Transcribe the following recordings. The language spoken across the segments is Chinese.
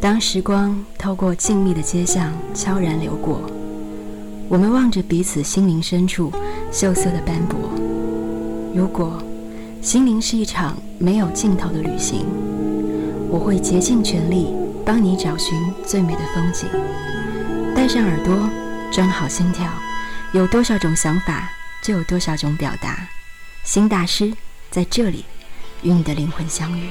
当时光透过静谧的街巷悄然流过，我们望着彼此心灵深处锈色的斑驳。如果心灵是一场没有尽头的旅行，我会竭尽全力帮你找寻最美的风景。带上耳朵，装好心跳，有多少种想法，就有多少种表达。新大师在这里与你的灵魂相遇。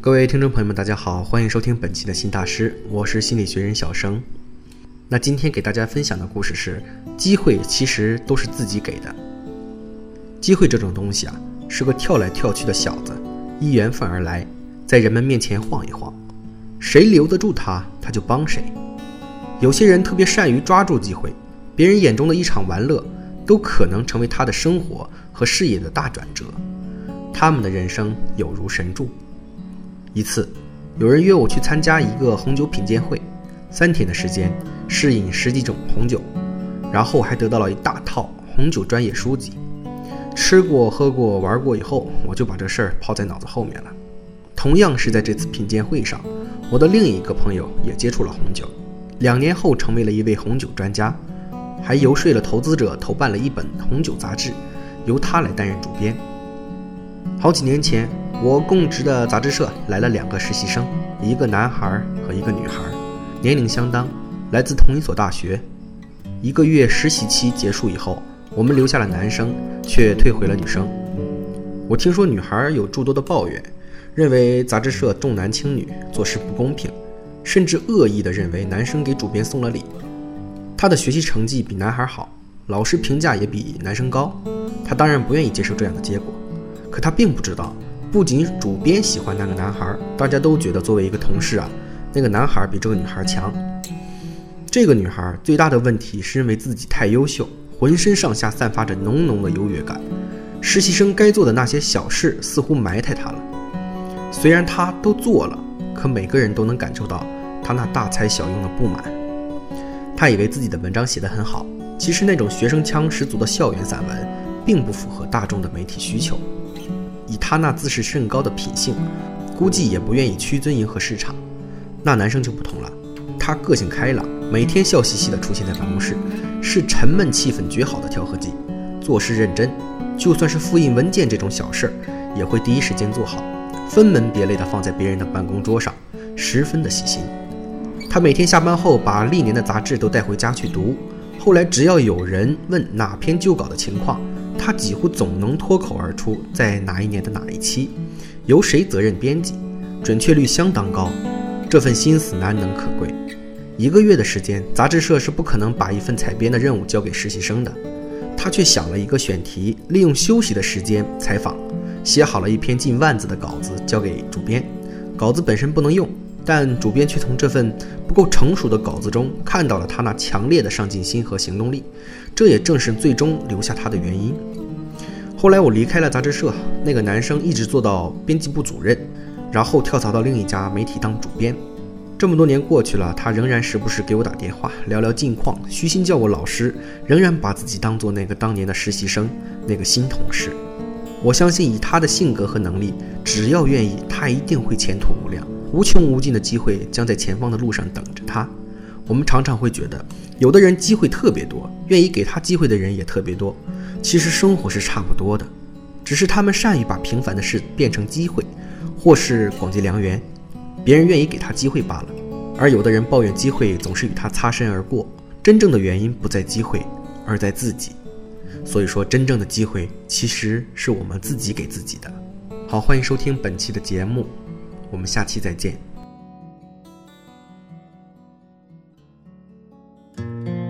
各位听众朋友们，大家好，欢迎收听本期的新大师，我是心理学人小生。那今天给大家分享的故事是：机会其实都是自己给的。机会这种东西啊，是个跳来跳去的小子，依缘分而来，在人们面前晃一晃，谁留得住他，他就帮谁。有些人特别善于抓住机会，别人眼中的一场玩乐，都可能成为他的生活和事业的大转折。他们的人生有如神助。一次，有人约我去参加一个红酒品鉴会，三天的时间试饮十几种红酒，然后还得到了一大套红酒专业书籍。吃过、喝过、玩过以后，我就把这事儿抛在脑子后面了。同样是在这次品鉴会上，我的另一个朋友也接触了红酒，两年后成为了一位红酒专家，还游说了投资者投办了一本红酒杂志，由他来担任主编。好几年前。我供职的杂志社来了两个实习生，一个男孩和一个女孩，年龄相当，来自同一所大学。一个月实习期结束以后，我们留下了男生，却退回了女生。我听说女孩有诸多的抱怨，认为杂志社重男轻女，做事不公平，甚至恶意的认为男生给主编送了礼。她的学习成绩比男孩好，老师评价也比男生高，她当然不愿意接受这样的结果。可她并不知道。不仅主编喜欢那个男孩，大家都觉得作为一个同事啊，那个男孩比这个女孩强。这个女孩最大的问题是认为自己太优秀，浑身上下散发着浓浓的优越感。实习生该做的那些小事似乎埋汰她了。虽然她都做了，可每个人都能感受到她那大材小用的不满。她以为自己的文章写得很好，其实那种学生腔十足的校园散文，并不符合大众的媒体需求。以她那自视甚高的品性，估计也不愿意屈尊迎合市场。那男生就不同了，他个性开朗，每天笑嘻嘻地出现在办公室，是沉闷气氛绝好的调和剂。做事认真，就算是复印文件这种小事儿，也会第一时间做好，分门别类地放在别人的办公桌上，十分的细心。他每天下班后把历年的杂志都带回家去读，后来只要有人问哪篇旧稿的情况。他几乎总能脱口而出，在哪一年的哪一期，由谁责任编辑，准确率相当高。这份心思难能可贵。一个月的时间，杂志社是不可能把一份采编的任务交给实习生的。他却想了一个选题，利用休息的时间采访，写好了一篇近万字的稿子交给主编。稿子本身不能用，但主编却从这份不够成熟的稿子中看到了他那强烈的上进心和行动力。这也正是最终留下他的原因。后来我离开了杂志社，那个男生一直做到编辑部主任，然后跳槽到另一家媒体当主编。这么多年过去了，他仍然时不时给我打电话聊聊近况，虚心叫我老师，仍然把自己当做那个当年的实习生，那个新同事。我相信以他的性格和能力，只要愿意，他一定会前途无量，无穷无尽的机会将在前方的路上等着他。我们常常会觉得，有的人机会特别多，愿意给他机会的人也特别多。其实生活是差不多的，只是他们善于把平凡的事变成机会，或是广结良缘，别人愿意给他机会罢了。而有的人抱怨机会总是与他擦身而过，真正的原因不在机会，而在自己。所以说，真正的机会其实是我们自己给自己的。好，欢迎收听本期的节目，我们下期再见。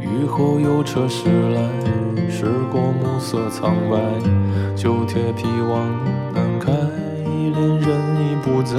雨后有车驶来，驶过暮色苍白，旧铁皮往南开，恋人已不在。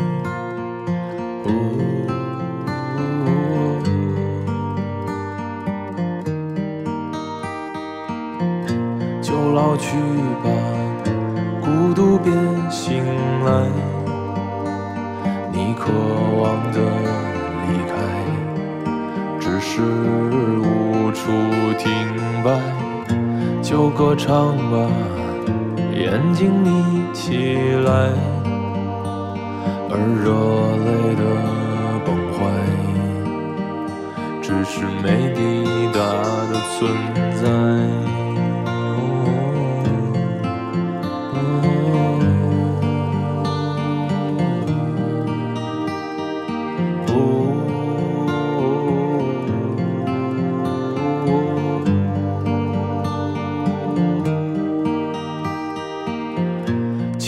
就老去吧，孤独别醒来。你渴望的离开，只是无处停摆。就歌唱吧，眼睛眯起来，而热泪的崩坏，只是没抵达的存